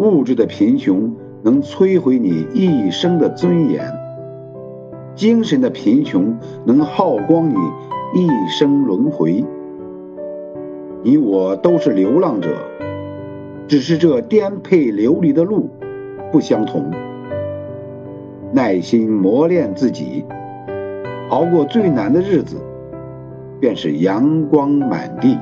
物质的贫穷能摧毁你一生的尊严。精神的贫穷能耗光你一生轮回。你我都是流浪者只是这颠沛流离的路不相同。耐心磨练自己熬过最难的日子便是阳光满地。